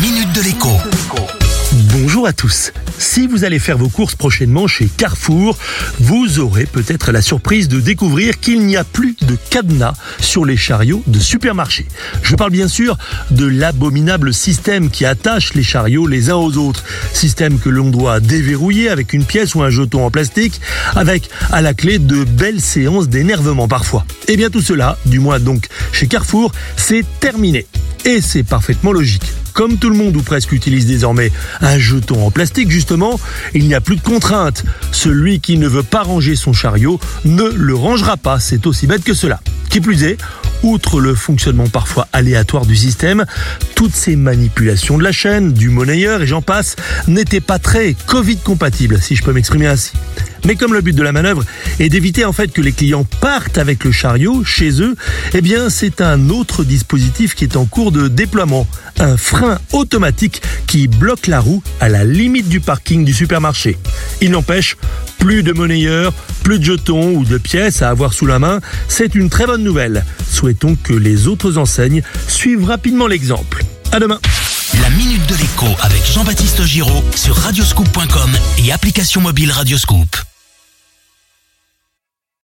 minute de l'écho. Bonjour à tous. Si vous allez faire vos courses prochainement chez Carrefour, vous aurez peut-être la surprise de découvrir qu'il n'y a plus de cadenas sur les chariots de supermarché. Je parle bien sûr de l'abominable système qui attache les chariots les uns aux autres. Système que l'on doit déverrouiller avec une pièce ou un jeton en plastique, avec à la clé de belles séances d'énervement parfois. Et bien tout cela, du moins donc chez Carrefour, c'est terminé. Et c'est parfaitement logique. Comme tout le monde ou presque utilise désormais un jeton en plastique, justement, il n'y a plus de contrainte. Celui qui ne veut pas ranger son chariot ne le rangera pas. C'est aussi bête que cela. Qui plus est, outre le fonctionnement parfois aléatoire du système, toutes ces manipulations de la chaîne, du monnayeur et j'en passe, n'étaient pas très Covid compatibles, si je peux m'exprimer ainsi. Mais comme le but de la manœuvre est d'éviter en fait que les clients partent avec le chariot chez eux, eh bien c'est un autre dispositif qui est en cours de déploiement, un frein automatique qui bloque la roue à la limite du parking du supermarché. Il n'empêche, plus de monnayeurs, plus de jetons ou de pièces à avoir sous la main, c'est une très bonne nouvelle. Souhaitons que les autres enseignes suivent rapidement l'exemple. À demain. La minute de l'écho avec Jean-Baptiste Giraud sur radioscoop.com et application mobile Radioscoop.